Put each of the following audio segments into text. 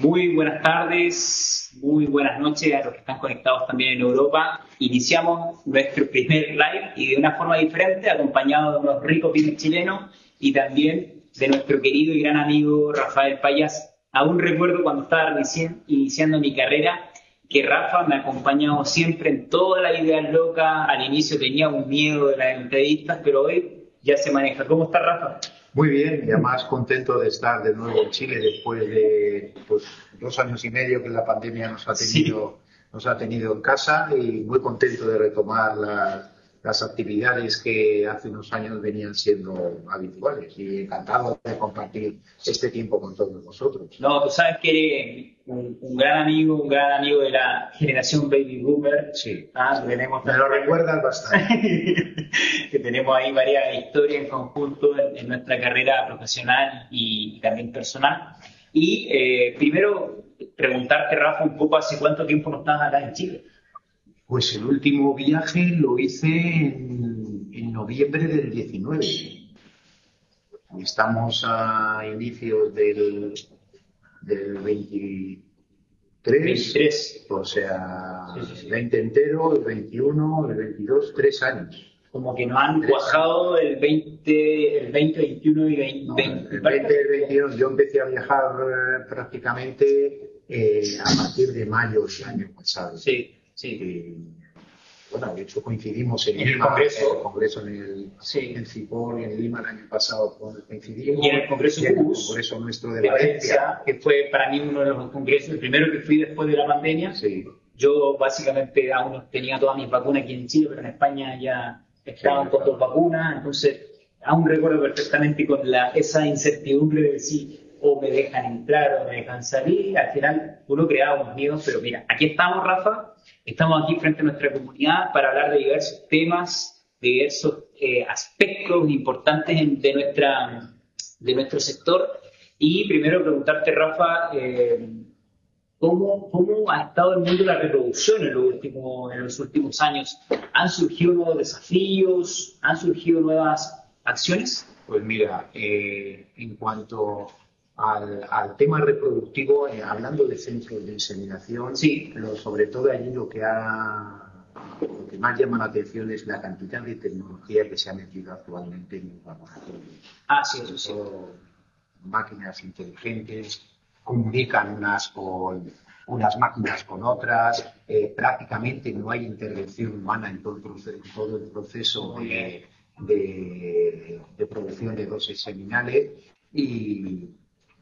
Muy buenas tardes, muy buenas noches a los que están conectados también en Europa. Iniciamos nuestro primer live y de una forma diferente, acompañado de unos ricos vinos chilenos y también de nuestro querido y gran amigo Rafael Payas. Aún recuerdo cuando estaba recién iniciando mi carrera que Rafa me ha acompañado siempre en todas las ideas locas. Al inicio tenía un miedo de las entrevistas, pero hoy ya se maneja. ¿Cómo está Rafa? Muy bien, y además contento de estar de nuevo en Chile después de pues, dos años y medio que la pandemia nos ha tenido, nos ha tenido en casa y muy contento de retomar la, las actividades que hace unos años venían siendo habituales y encantado de compartir este tiempo con todos vosotros. No, tú sabes que eres un, gran amigo, un gran amigo de la generación Baby Boomer. Sí. Ah, tenemos Me lo recuerdas bastante. que tenemos ahí varias historias en conjunto en, nuestra carrera profesional y, también personal. Y eh, primero preguntarte, Rafa, un poco hace cuánto tiempo no estás acá en Chile. Pues el último viaje lo hice en, noviembre del 19. Estamos a inicios del, del 23, o sea, el 20 entero, el 21, el 22, tres años. Como que no han cuajado el 20, el 20, 21 y 20. el 20 y el 21, yo empecé a viajar eh, prácticamente eh, a partir de mayo del año pasado. Sí. Sí. bueno, de hecho coincidimos en, el Congreso, en el Congreso en el sí. en Cipor en Lima el año pasado coincidimos. Y en el Congreso, el Congreso nuestro de, Valencia, que fue para mí uno de los congresos, el primero que fui después de la pandemia. Sí. Yo básicamente aún tenía todas mis vacunas aquí en Chile, pero en España ya estaban con dos vacunas, entonces aún recuerdo perfectamente con la, esa incertidumbre de decir, o me dejan entrar o me dejan salir. Al final uno creaba unos miedos, pero mira, aquí estamos, Rafa, estamos aquí frente a nuestra comunidad para hablar de diversos temas, de diversos eh, aspectos importantes de, nuestra, de nuestro sector. Y primero preguntarte, Rafa, eh, ¿cómo, ¿cómo, ha estado el mundo de la reproducción en, en los últimos años? ¿Han surgido nuevos desafíos? ¿Han surgido nuevas acciones? Pues mira, eh, en cuanto al, tema reproductivo, eh, hablando de centros de inseminación, sí. pero sobre todo allí lo que, ha, lo que más llama la atención es la cantidad de tecnología que se ha metido actualmente en los laboratorios. Ah, sí, eso sí. Máquinas inteligentes, comunican unas con unas máquinas con otras, eh, prácticamente no hay intervención humana en todo el proceso, todo el proceso de, de, de, producción de dosis seminales y,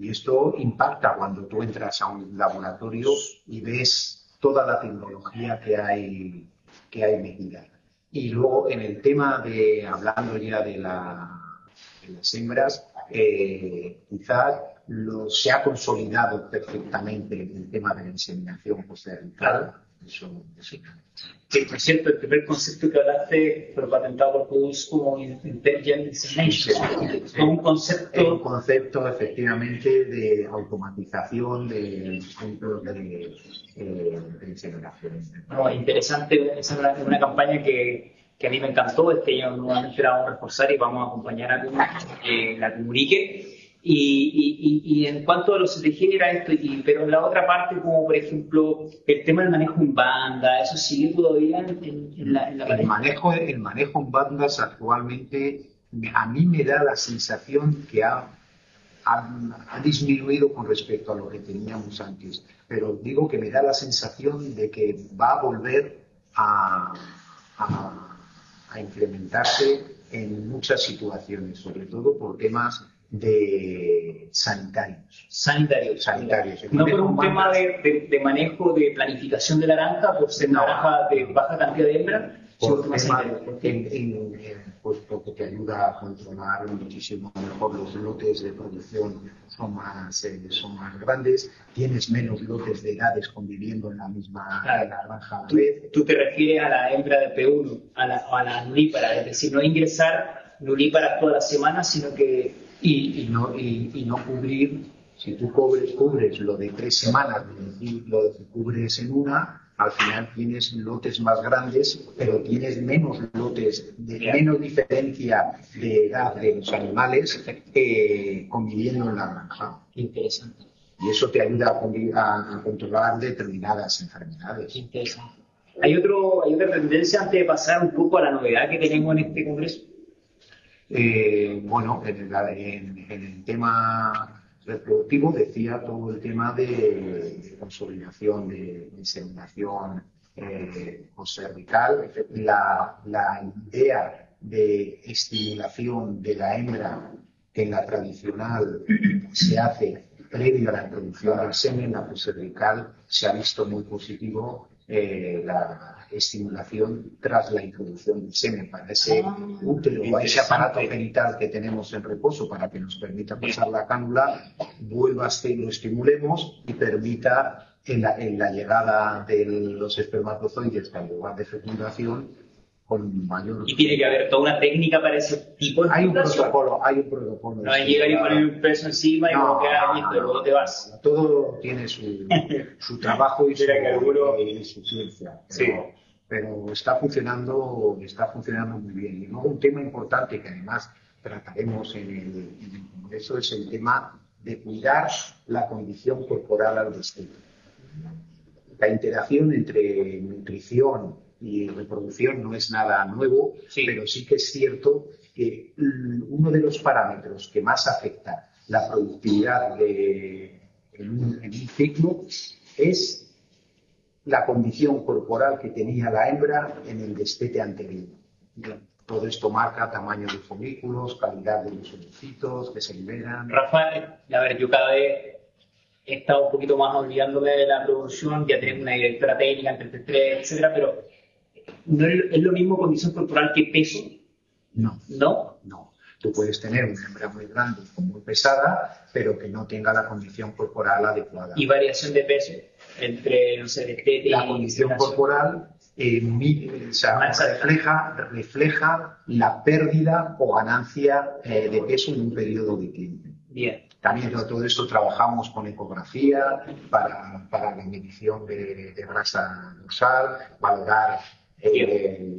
y esto impacta cuando tú entras a un laboratorio y ves toda la tecnología que hay, que hay metida. Y luego en el tema de, hablando ya de, la, de las hembras, eh, quizás lo, se ha consolidado perfectamente el tema de la inseminación posterior. Eso, eso. Sí, por cierto, el primer concepto que hablaste fue patentado por Pudus como Intelligent Insemination. Es un concepto... Un concepto, efectivamente, de automatización de centros de, eh, de inseminación. No, interesante, es una, una campaña que, que, a mí me encantó, este año nuevamente la vamos a reforzar y vamos a acompañar a que la comunique y, y, y, en cuanto a los CTG era esto, y, pero en la otra parte, como por ejemplo el tema del manejo en banda, ¿eso sigue todavía en, la, en la el, manejo, el manejo en bandas actualmente a mí me da la sensación que ha, ha, ha, disminuido con respecto a lo que teníamos antes. Pero digo que me da la sensación de que va a volver a, a, a implementarse en muchas situaciones, sobre todo por temas de sanitarios. Sanitarios. Sanitarios. No por un tema de, de, manejo de planificación de la naranja, por ser no. naranja de baja cantidad de hembra, por tema, en, en, pues porque te ayuda a controlar muchísimo mejor los lotes de producción son más, eh, son más grandes, tienes menos lotes de edades conviviendo en la misma claro. naranja. Tú, tú, te refieres a la hembra de P1, a la, a la nulípara, es decir, no ingresar nulíparas toda la semana, sino que y, y, no, y, y, no cubrir, si tú cubres, cubres lo de tres semanas, lo cubres en una, al final tienes lotes más grandes, pero tienes menos lotes, de menos diferencia de edad de los animales eh, conviviendo en la granja. Interesante. y eso te ayuda a, controlar determinadas enfermedades. Interesante. ¿Hay, otro, ¿Hay otra tendencia antes de pasar un poco a la novedad que tenemos en este congreso? Eh, bueno, en el, tema reproductivo decía todo el tema de, consolidación, de inseminación eh, cervical, la, la idea de estimulación de la hembra que en la tradicional se hace previo a la introducción del semen, la cervical, se ha visto muy positivo eh, la estimulación tras la introducción del semen. Para ese ah, útero, ese aparato genital que tenemos en reposo para que nos permita pasar la cánula, vuelva a ser, lo estimulemos y permita en la, en la llegada de los espermatozoides al lugar de fecundación mayor. Y tiene que haber toda una técnica para ese tipo de Hay un protocolo, hay un protocolo. No llegar y poner un peso encima y no, bloquear y luego te vas. Todo tiene su, su trabajo y su, y su ciencia. Pero, pero, está funcionando, está funcionando muy bien. Y luego un tema importante que además trataremos en el, en el Congreso es el tema de cuidar la condición corporal al destino. La interacción entre nutrición, y reproducción no es nada nuevo, pero sí que es cierto que uno de los parámetros que más afecta la productividad de, en, un, ciclo es la condición corporal que tenía la hembra en el destete anterior. Todo esto marca tamaño de folículos, calidad de los ovocitos que se liberan. Rafael, a ver, yo cada vez he estado un poquito más olvidándome de la producción, ya tengo una directora técnica, entre etcétera, pero ¿No es lo mismo condición corporal que peso? No. ¿No? No. Tú puedes tener una hembra muy grande o muy pesada, pero que no tenga la condición corporal adecuada. ¿Y variación de peso entre, no sé, de La condición corporal eh, refleja, refleja la pérdida o ganancia eh, de peso en un periodo de tiempo. Bien. También todo esto trabajamos con ecografía para, para la medición de, de grasa dorsal, valorar eh,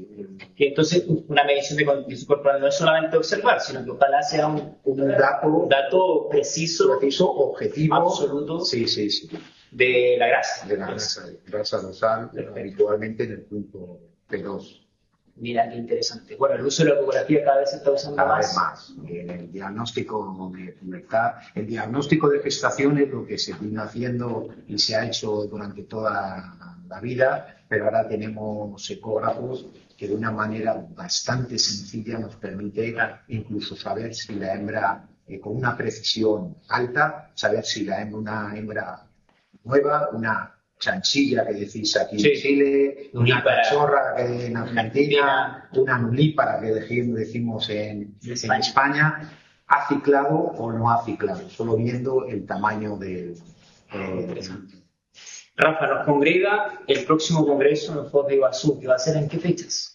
entonces, una medición de condición corporal no es solamente observar, sino que ojalá sea un, dato, dato preciso, preciso, objetivo, absoluto sí, sí, sí. de la grasa. De la grasa, grasa dorsal, habitualmente en el punto P2. Mira, qué interesante. Bueno, el uso de la ecografía cada vez se está usando cada más. Vez más. El diagnóstico de pubertad, el diagnóstico de gestación es lo que se viene haciendo y se ha hecho durante toda la vida pero ahora tenemos ecógrafos que de una manera bastante sencilla nos permite incluso saber si la hembra, eh, con una precisión alta, saber si la hembra, una hembra nueva, una chanchilla que decís aquí en Chile, una cachorra que en Argentina, una nulípara que decimos en, en España, ha ciclado o no ha ciclado, solo viendo el tamaño del, eh, Rafa, nos congrega el próximo congreso en Foz de Iguazú, que va a ser en qué fechas?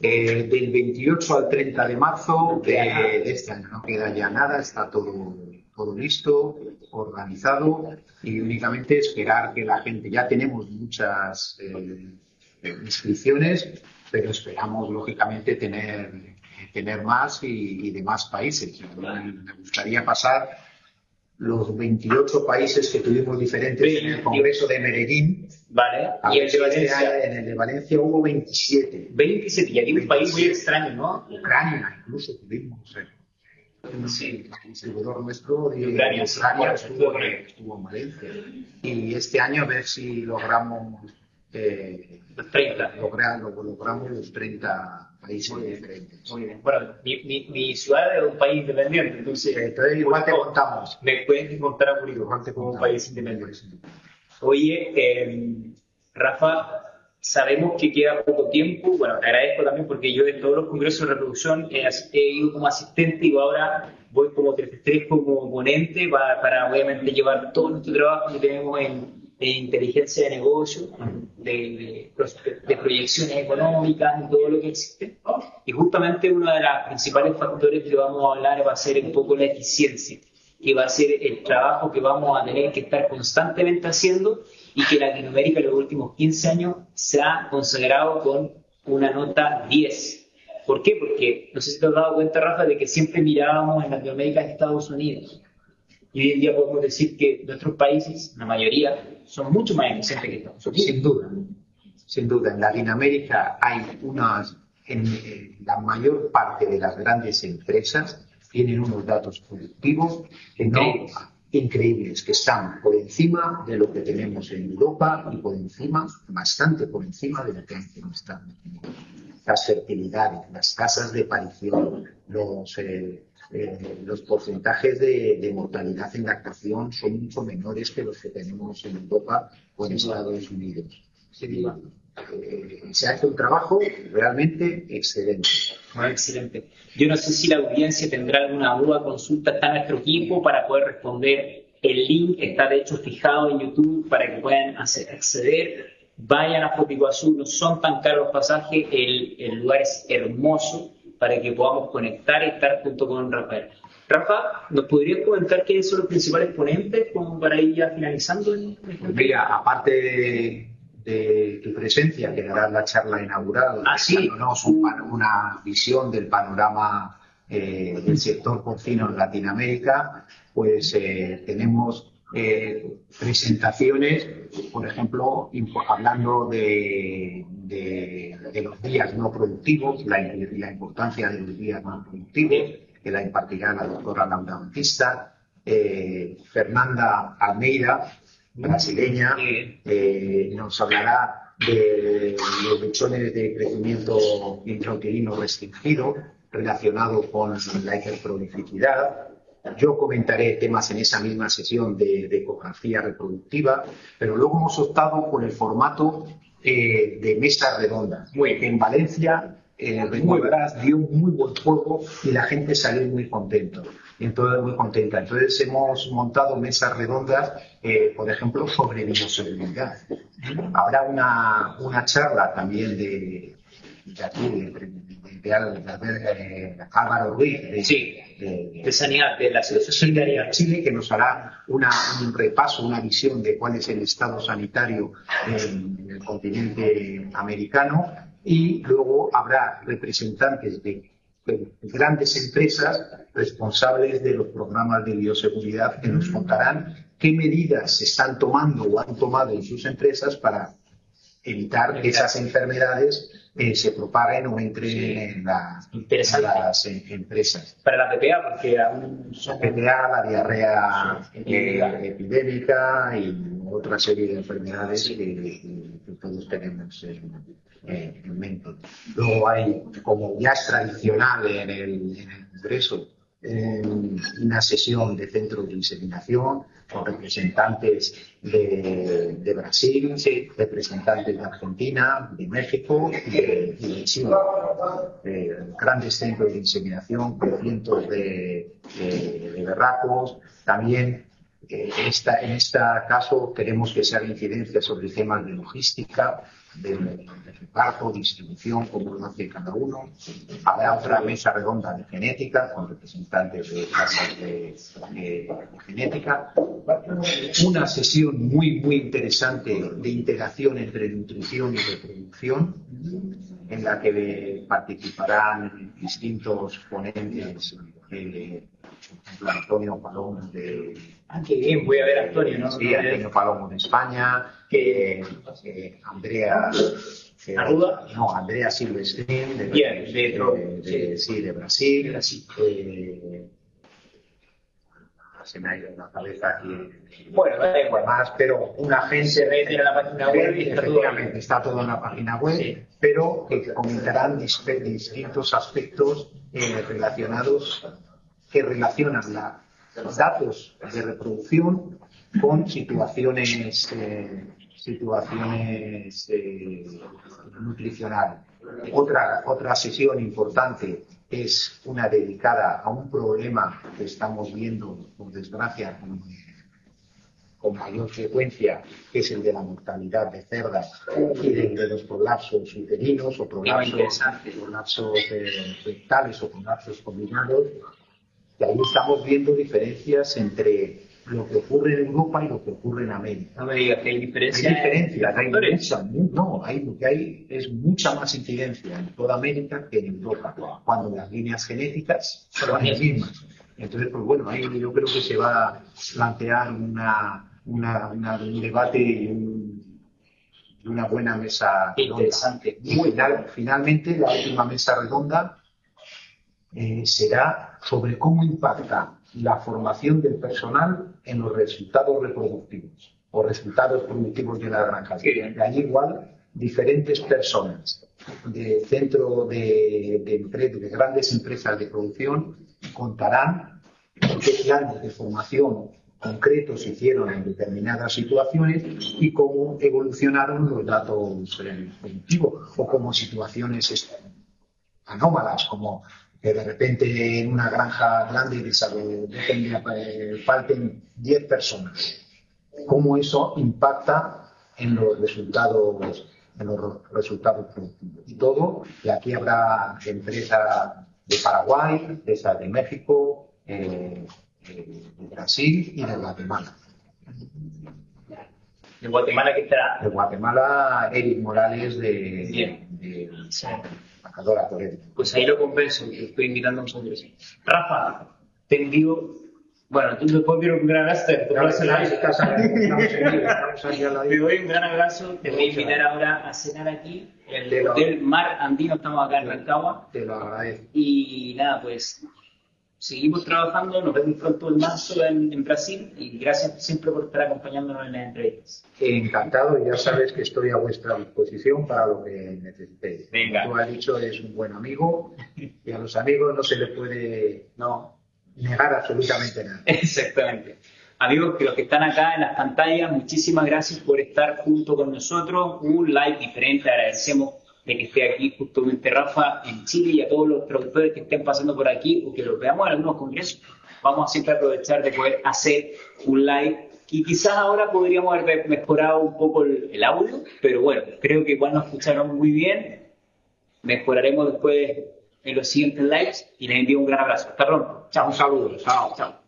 Eh, del 28 al 30 de marzo de, este año. No queda ya nada, está todo, todo listo, organizado y únicamente esperar que la gente, ya tenemos muchas eh, inscripciones, pero esperamos lógicamente tener, tener más y, de más países. Me gustaría pasar los 28 países que tuvimos diferentes en el Congreso de Medellín. Vale. Y el de Valencia. en el de Valencia hubo 27. 27. Y aquí un país muy extraño, ¿no? Ucrania, incluso tuvimos. Eh. Sí. El distribuidor nuestro de Ucrania, Ucrania estuvo, estuvo, en Valencia. Y este año a ver si logramos. Eh, los 30. logramos los 30 países muy diferentes. Muy bien. Bueno, mi, mi, mi, ciudad es un país independiente, entonces. entonces igual te contamos. Me pueden contar a Puerto como un país independiente. Oye, eh, Rafa, sabemos que queda poco tiempo. Bueno, te agradezco también porque yo en todos los congresos de reproducción he, ido como asistente y ahora voy como 33 como ponente para, para obviamente llevar todo nuestro trabajo que tenemos en de inteligencia de negocio, de, de, proyecciones económicas y todo lo que existe. Y justamente uno de los principales factores que vamos a hablar va a ser un poco la eficiencia, que va a ser el trabajo que vamos a tener que estar constantemente haciendo y que Latinoamérica en los últimos 15 años se ha consagrado con una nota 10. ¿Por qué? Porque no sé si te has dado cuenta, Rafa, de que siempre mirábamos en Latinoamérica a Estados Unidos Y hoy en día podemos decir que nuestros países, la mayoría, son mucho más eficientes que Estados Unidos. Sin duda, sin duda. En Latinoamérica hay unas, en, la mayor parte de las grandes empresas tienen unos datos productivos que no increíbles, que están por encima de lo que tenemos en Europa y por encima, bastante por encima de lo que hay en Estados Unidos. Las fertilidades, las tasas de aparición, los, eh, eh, los porcentajes de, mortalidad en lactación son mucho menores que los que tenemos en Europa o en Estados Unidos. Eh, se hace un trabajo realmente excelente. excelente. Yo no sé si la audiencia tendrá alguna duda, consulta, está nuestro equipo para poder responder. El link está de hecho fijado en YouTube para que puedan acceder. Vayan a Azul, no son tan caros los pasajes, el, el lugar es hermoso para que podamos conectar y estar junto con Rafael. Rafa, ¿nos podrías comentar quiénes son los principales ponentes para ir ya finalizando? El... Mira, aparte de, tu presencia, que dará la charla inaugural, ah, sí. una visión del panorama eh, del sector porcino en Latinoamérica, pues eh, tenemos eh, presentaciones, por ejemplo, hablando de, los días no productivos, la, importancia de los días no productivos, que la impartirá la doctora Laura Bautista, Fernanda Almeida, brasileña, eh, nos hablará de los lechones de crecimiento intrauterino restringido relacionado con la hiperprolificidad, yo comentaré temas en esa misma sesión de, ecografía reproductiva, pero luego hemos optado por el formato eh, de mesa redonda. En Valencia, eh, dio muy buen juego y la gente salió muy contento. Entonces, muy contenta. Entonces hemos montado mesas redondas, eh, por ejemplo, sobre bioseguridad. Habrá una, una charla también de, de aquí, de, de, Álvaro Ruiz, de, Sanidad, de la Asociación de Chile, que nos hará una, un repaso, una visión de cuál es el estado sanitario en el continente americano y luego habrá representantes de grandes empresas responsables de los programas de bioseguridad que nos contarán qué medidas se están tomando o han tomado en sus empresas para evitar que esas enfermedades eh, se propaguen o entren en, las empresas. Para la PPA, porque aún son... La PPA, la diarrea eh, epidémica y otra serie de enfermedades que, todos tenemos en, mente. Luego hay, como ya es tradicional en el, en el Congreso, una sesión de centros de inseminación con representantes de, Brasil, representantes de Argentina, de México y de, Chile. Eh, grandes centros de inseminación con cientos de, de berracos. También eh, esta, en este caso queremos que se haga incidencia sobre temas de logística, de, reparto, distribución, como lo hace cada uno. Habrá otra mesa redonda de genética con representantes de clases de, genética. Una sesión muy, muy interesante de integración entre nutrición y reproducción, en la que participarán distintos ponentes. Ejemplo, Antonio Palomo de. Ah, qué bien, voy a ver a Antonio, ¿no? Sí, Antonio Palomo de España, que eh, Andrea. Eh, ¿Arruda? No, Andrea Silvestrín, de, bien, de, de, sí, de Brasil. Brasil. Eh, se me ha ido la cabeza aquí. Bueno, da igual. Más, pero una agencia. Se en la página web y efectivamente está todo en la página web, pero que comentarán distintos aspectos eh, relacionados que relacionan los datos de reproducción con situaciones, eh, situaciones eh, nutricionales. Otra, otra sesión importante es una dedicada a un problema que estamos viendo, por desgracia, con, mayor frecuencia, que es el de la mortalidad de cerdas y de, los prolapsos uterinos o prolapsos, prolapsos eh, rectales o prolapsos combinados, y ahí estamos viendo diferencias entre lo que ocurre en Europa y lo que ocurre en América. No me digas que hay diferencias. Hay diferencias, hay mucha, no, hay, lo que hay es mucha más incidencia en toda América que en Europa, cuando las líneas genéticas son las mismas. Entonces, pues bueno, ahí yo creo que se va a plantear una, una, un debate y una buena mesa interesante. Final, finalmente, la última mesa redonda eh, será sobre cómo impacta la formación del personal en los resultados reproductivos o resultados productivos de la granja. Y allí igual diferentes personas de centro de, de, de grandes empresas de producción contarán qué planes de formación concretos hicieron en determinadas situaciones y cómo evolucionaron los datos productivos o como situaciones anómalas, como que de repente en una granja grande de, falten 10 personas. Cómo eso impacta en los resultados en los resultados productivos. Y todo, y aquí habrá empresas de Paraguay, de de México, eh, eh, de Brasil y de Guatemala. ¿De Guatemala qué estará? De Guatemala, Eric Morales de, Bien. de, Pues ahí lo compenso, estoy invitando a nosotros. Rafa, te envío bueno, tú después quiero un gran abrazo. Te, doy un gran abrazo. Te voy a invitar ahora a cenar aquí. En el Hotel Mar Andino, estamos acá en Rancagua. Te lo agradezco. Y nada, pues seguimos trabajando. Nos vemos pronto en marzo en, Brasil. Y gracias siempre por estar acompañándonos en las entrevistas. Encantado. Ya sabes que estoy a vuestra disposición para lo que necesitéis. Venga. Como tú has dicho, es un buen amigo. Y a los amigos no se le puede. No negar absolutamente nada. Exactamente. Amigos que los que están acá en las pantallas, muchísimas gracias por estar junto con nosotros. Un like diferente, agradecemos de que esté aquí justamente Rafa en Chile y a todos los productores que estén pasando por aquí o que los veamos en algunos congresos. Vamos a siempre aprovechar de poder hacer un live y quizás ahora podríamos haber mejorado un poco el, audio, pero bueno, creo que igual nos escucharon muy bien. Mejoraremos después en los siguientes lives y les envío un gran abrazo. Hasta pronto. Chao. Un saludo. Chao. Chao.